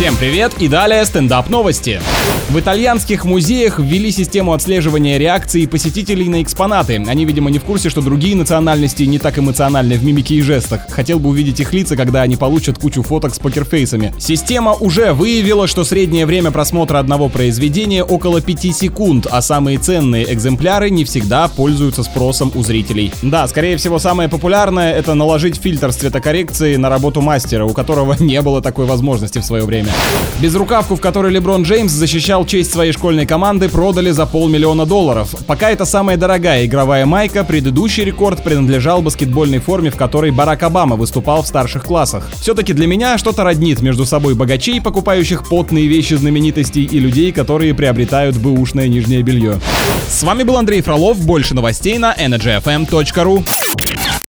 Всем привет и далее стендап новости. В итальянских музеях ввели систему отслеживания реакции посетителей на экспонаты. Они, видимо, не в курсе, что другие национальности не так эмоциональны в мимике и жестах. Хотел бы увидеть их лица, когда они получат кучу фоток с покерфейсами. Система уже выявила, что среднее время просмотра одного произведения около 5 секунд, а самые ценные экземпляры не всегда пользуются спросом у зрителей. Да, скорее всего, самое популярное это наложить фильтр с цветокоррекции на работу мастера, у которого не было такой возможности в свое время. Безрукавку, в которой Леброн Джеймс защищал честь своей школьной команды, продали за полмиллиона долларов. Пока это самая дорогая игровая майка, предыдущий рекорд принадлежал баскетбольной форме, в которой Барак Обама выступал в старших классах. Все-таки для меня что-то роднит между собой богачей, покупающих потные вещи знаменитостей, и людей, которые приобретают бэушное нижнее белье. С вами был Андрей Фролов. Больше новостей на energyfm.ru.